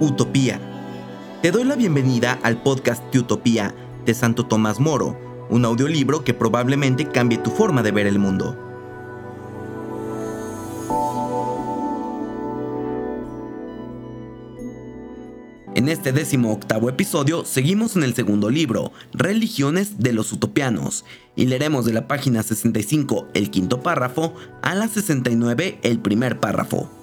Utopía. Te doy la bienvenida al podcast de Utopía de Santo Tomás Moro, un audiolibro que probablemente cambie tu forma de ver el mundo. En este décimo octavo episodio seguimos en el segundo libro, Religiones de los Utopianos, y leeremos de la página 65 el quinto párrafo a la 69 el primer párrafo.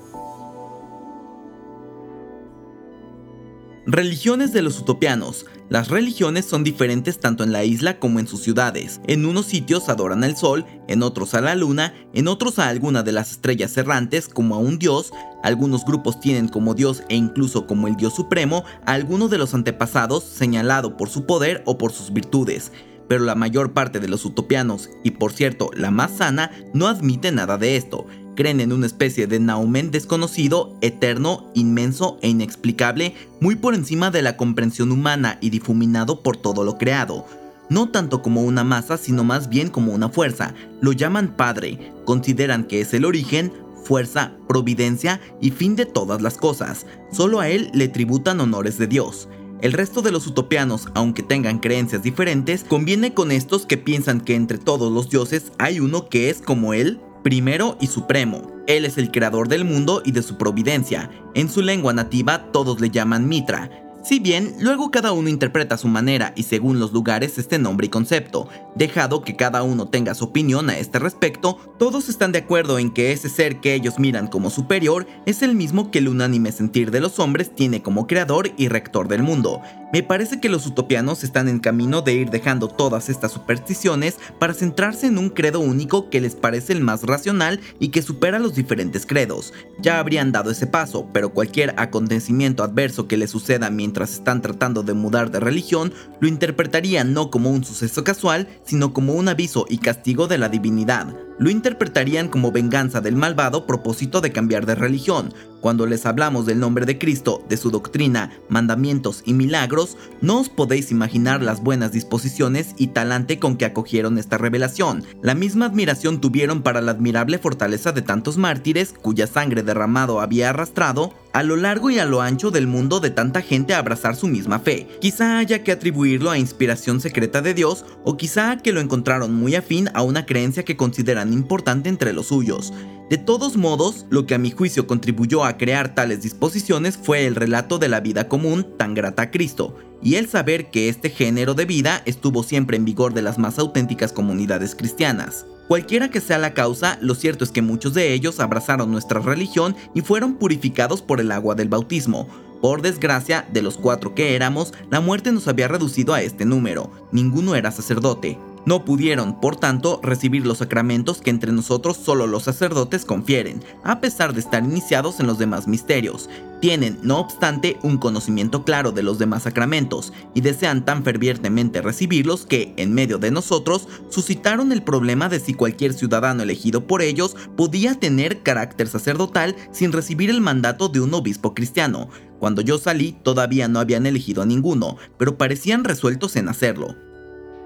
Religiones de los utopianos. Las religiones son diferentes tanto en la isla como en sus ciudades. En unos sitios adoran al sol, en otros a la luna, en otros a alguna de las estrellas errantes como a un dios. Algunos grupos tienen como dios e incluso como el dios supremo a alguno de los antepasados señalado por su poder o por sus virtudes pero la mayor parte de los utopianos, y por cierto la más sana, no admite nada de esto creen en una especie de naumen desconocido, eterno, inmenso e inexplicable, muy por encima de la comprensión humana y difuminado por todo lo creado. No tanto como una masa, sino más bien como una fuerza. Lo llaman Padre, consideran que es el origen, fuerza, providencia y fin de todas las cosas. Solo a él le tributan honores de Dios. El resto de los utopianos, aunque tengan creencias diferentes, conviene con estos que piensan que entre todos los dioses hay uno que es como él, primero y supremo. Él es el creador del mundo y de su providencia. En su lengua nativa todos le llaman Mitra, si bien luego cada uno interpreta a su manera y según los lugares este nombre y concepto, dejado que cada uno tenga su opinión a este respecto, todos están de acuerdo en que ese ser que ellos miran como superior es el mismo que el unánime sentir de los hombres tiene como creador y rector del mundo. Me parece que los utopianos están en camino de ir dejando todas estas supersticiones para centrarse en un credo único que les parece el más racional y que supera los diferentes credos. Ya habrían dado ese paso, pero cualquier acontecimiento adverso que les suceda mientras están tratando de mudar de religión, lo interpretarían no como un suceso casual, sino como un aviso y castigo de la divinidad. Lo interpretarían como venganza del malvado propósito de cambiar de religión, cuando les hablamos del nombre de Cristo, de su doctrina, mandamientos y milagros, no os podéis imaginar las buenas disposiciones y talante con que acogieron esta revelación. La misma admiración tuvieron para la admirable fortaleza de tantos mártires cuya sangre derramado había arrastrado a lo largo y a lo ancho del mundo de tanta gente abrazar su misma fe. Quizá haya que atribuirlo a inspiración secreta de Dios o quizá que lo encontraron muy afín a una creencia que consideran importante entre los suyos. De todos modos, lo que a mi juicio contribuyó a crear tales disposiciones fue el relato de la vida común tan grata a Cristo, y el saber que este género de vida estuvo siempre en vigor de las más auténticas comunidades cristianas. Cualquiera que sea la causa, lo cierto es que muchos de ellos abrazaron nuestra religión y fueron purificados por el agua del bautismo. Por desgracia, de los cuatro que éramos, la muerte nos había reducido a este número. Ninguno era sacerdote. No pudieron, por tanto, recibir los sacramentos que entre nosotros solo los sacerdotes confieren, a pesar de estar iniciados en los demás misterios. Tienen, no obstante, un conocimiento claro de los demás sacramentos y desean tan fervientemente recibirlos que, en medio de nosotros, suscitaron el problema de si cualquier ciudadano elegido por ellos podía tener carácter sacerdotal sin recibir el mandato de un obispo cristiano. Cuando yo salí, todavía no habían elegido a ninguno, pero parecían resueltos en hacerlo.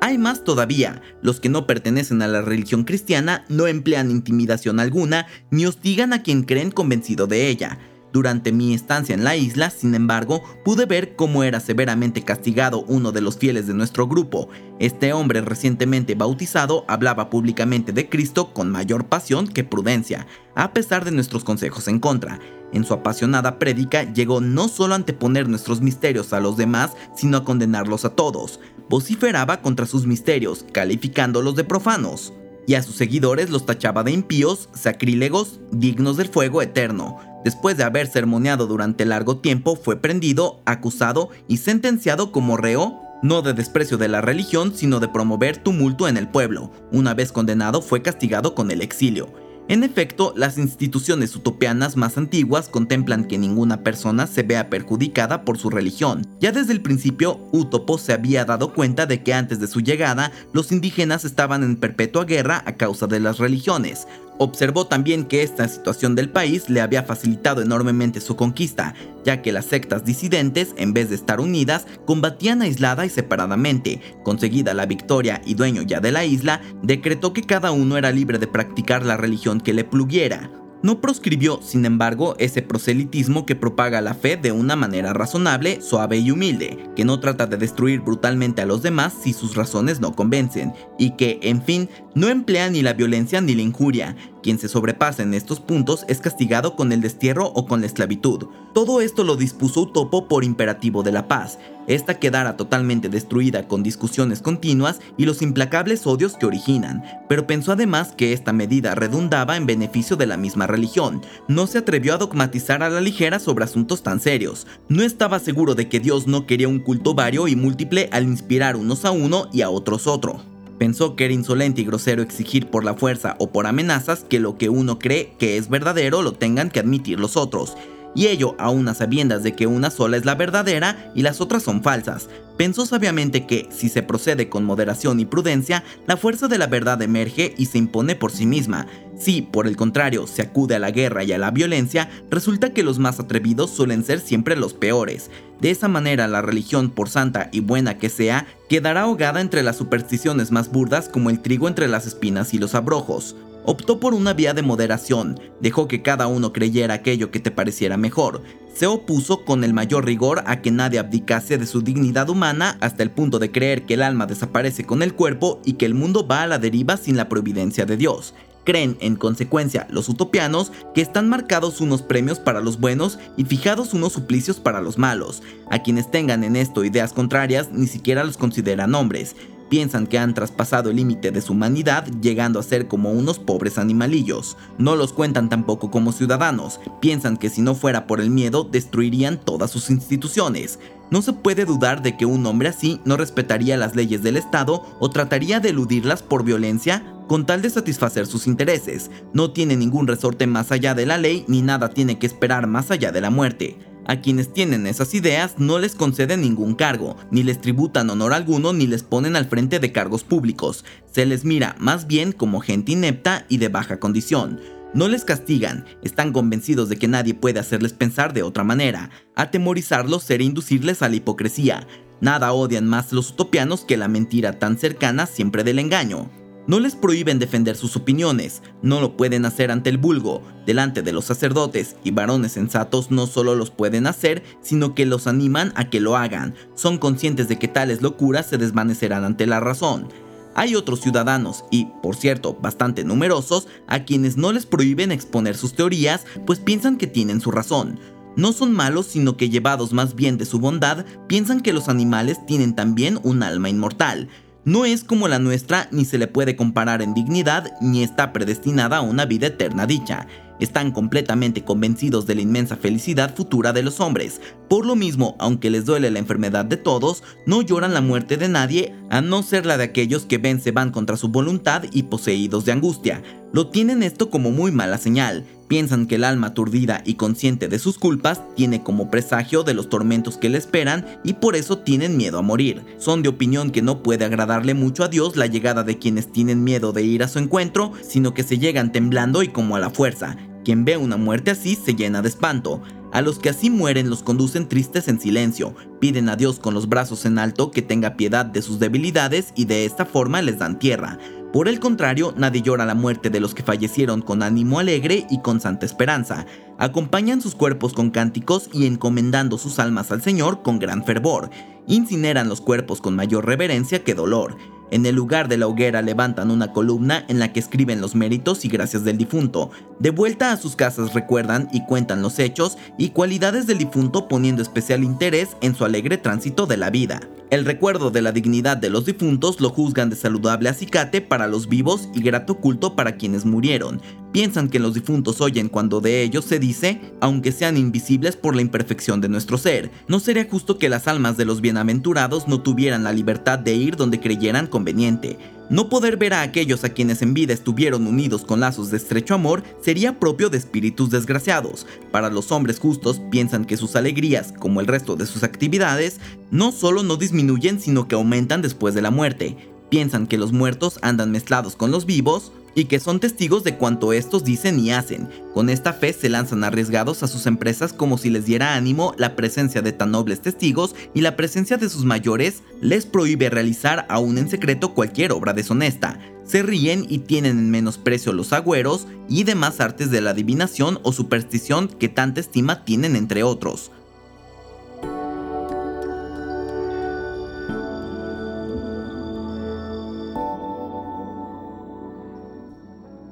Hay más todavía, los que no pertenecen a la religión cristiana no emplean intimidación alguna ni hostigan a quien creen convencido de ella. Durante mi estancia en la isla, sin embargo, pude ver cómo era severamente castigado uno de los fieles de nuestro grupo. Este hombre recientemente bautizado hablaba públicamente de Cristo con mayor pasión que prudencia, a pesar de nuestros consejos en contra. En su apasionada prédica llegó no solo a anteponer nuestros misterios a los demás, sino a condenarlos a todos vociferaba contra sus misterios, calificándolos de profanos, y a sus seguidores los tachaba de impíos, sacrílegos, dignos del fuego eterno. Después de haber sermoneado durante largo tiempo, fue prendido, acusado y sentenciado como reo no de desprecio de la religión, sino de promover tumulto en el pueblo. Una vez condenado, fue castigado con el exilio. En efecto, las instituciones utopianas más antiguas contemplan que ninguna persona se vea perjudicada por su religión. Ya desde el principio, Utopo se había dado cuenta de que antes de su llegada, los indígenas estaban en perpetua guerra a causa de las religiones, Observó también que esta situación del país le había facilitado enormemente su conquista, ya que las sectas disidentes, en vez de estar unidas, combatían aislada y separadamente. Conseguida la victoria y dueño ya de la isla, decretó que cada uno era libre de practicar la religión que le pluguiera. No proscribió, sin embargo, ese proselitismo que propaga la fe de una manera razonable, suave y humilde, que no trata de destruir brutalmente a los demás si sus razones no convencen, y que, en fin, no emplea ni la violencia ni la injuria. Quien se sobrepasa en estos puntos es castigado con el destierro o con la esclavitud. Todo esto lo dispuso Utopo por imperativo de la paz. Esta quedara totalmente destruida con discusiones continuas y los implacables odios que originan, pero pensó además que esta medida redundaba en beneficio de la misma religión. No se atrevió a dogmatizar a la ligera sobre asuntos tan serios. No estaba seguro de que Dios no quería un culto vario y múltiple al inspirar unos a uno y a otros otro. Pensó que era insolente y grosero exigir por la fuerza o por amenazas que lo que uno cree que es verdadero lo tengan que admitir los otros, y ello aún a sabiendas de que una sola es la verdadera y las otras son falsas. Pensó sabiamente que, si se procede con moderación y prudencia, la fuerza de la verdad emerge y se impone por sí misma. Si, por el contrario, se acude a la guerra y a la violencia, resulta que los más atrevidos suelen ser siempre los peores. De esa manera la religión, por santa y buena que sea, quedará ahogada entre las supersticiones más burdas como el trigo entre las espinas y los abrojos. Optó por una vía de moderación, dejó que cada uno creyera aquello que te pareciera mejor, se opuso con el mayor rigor a que nadie abdicase de su dignidad humana hasta el punto de creer que el alma desaparece con el cuerpo y que el mundo va a la deriva sin la providencia de Dios. Creen, en consecuencia, los utopianos que están marcados unos premios para los buenos y fijados unos suplicios para los malos. A quienes tengan en esto ideas contrarias ni siquiera los consideran hombres. Piensan que han traspasado el límite de su humanidad llegando a ser como unos pobres animalillos. No los cuentan tampoco como ciudadanos. Piensan que si no fuera por el miedo destruirían todas sus instituciones. No se puede dudar de que un hombre así no respetaría las leyes del Estado o trataría de eludirlas por violencia con tal de satisfacer sus intereses. No tiene ningún resorte más allá de la ley ni nada tiene que esperar más allá de la muerte. A quienes tienen esas ideas no les conceden ningún cargo, ni les tributan honor alguno ni les ponen al frente de cargos públicos. Se les mira más bien como gente inepta y de baja condición. No les castigan, están convencidos de que nadie puede hacerles pensar de otra manera. Atemorizarlos será inducirles a la hipocresía. Nada odian más los utopianos que la mentira tan cercana siempre del engaño. No les prohíben defender sus opiniones, no lo pueden hacer ante el vulgo, delante de los sacerdotes y varones sensatos no solo los pueden hacer, sino que los animan a que lo hagan. Son conscientes de que tales locuras se desvanecerán ante la razón. Hay otros ciudadanos, y por cierto, bastante numerosos, a quienes no les prohíben exponer sus teorías, pues piensan que tienen su razón. No son malos, sino que llevados más bien de su bondad, piensan que los animales tienen también un alma inmortal. No es como la nuestra, ni se le puede comparar en dignidad, ni está predestinada a una vida eterna dicha están completamente convencidos de la inmensa felicidad futura de los hombres. Por lo mismo, aunque les duele la enfermedad de todos, no lloran la muerte de nadie, a no ser la de aquellos que ven se van contra su voluntad y poseídos de angustia. Lo tienen esto como muy mala señal. Piensan que el alma aturdida y consciente de sus culpas tiene como presagio de los tormentos que le esperan y por eso tienen miedo a morir. Son de opinión que no puede agradarle mucho a Dios la llegada de quienes tienen miedo de ir a su encuentro, sino que se llegan temblando y como a la fuerza. Quien ve una muerte así se llena de espanto. A los que así mueren los conducen tristes en silencio, piden a Dios con los brazos en alto que tenga piedad de sus debilidades y de esta forma les dan tierra. Por el contrario, nadie llora la muerte de los que fallecieron con ánimo alegre y con santa esperanza. Acompañan sus cuerpos con cánticos y encomendando sus almas al Señor con gran fervor. Incineran los cuerpos con mayor reverencia que dolor. En el lugar de la hoguera levantan una columna en la que escriben los méritos y gracias del difunto. De vuelta a sus casas recuerdan y cuentan los hechos y cualidades del difunto poniendo especial interés en su alegre tránsito de la vida. El recuerdo de la dignidad de los difuntos lo juzgan de saludable acicate para los vivos y grato culto para quienes murieron. Piensan que los difuntos oyen cuando de ellos se dice, aunque sean invisibles por la imperfección de nuestro ser. No sería justo que las almas de los bienaventurados no tuvieran la libertad de ir donde creyeran conveniente. No poder ver a aquellos a quienes en vida estuvieron unidos con lazos de estrecho amor sería propio de espíritus desgraciados. Para los hombres justos piensan que sus alegrías, como el resto de sus actividades, no solo no disminuyen sino que aumentan después de la muerte. Piensan que los muertos andan mezclados con los vivos, y que son testigos de cuanto estos dicen y hacen. Con esta fe se lanzan arriesgados a sus empresas como si les diera ánimo la presencia de tan nobles testigos y la presencia de sus mayores les prohíbe realizar aún en secreto cualquier obra deshonesta. se ríen y tienen en menosprecio los agüeros y demás artes de la adivinación o superstición que tanta estima tienen entre otros.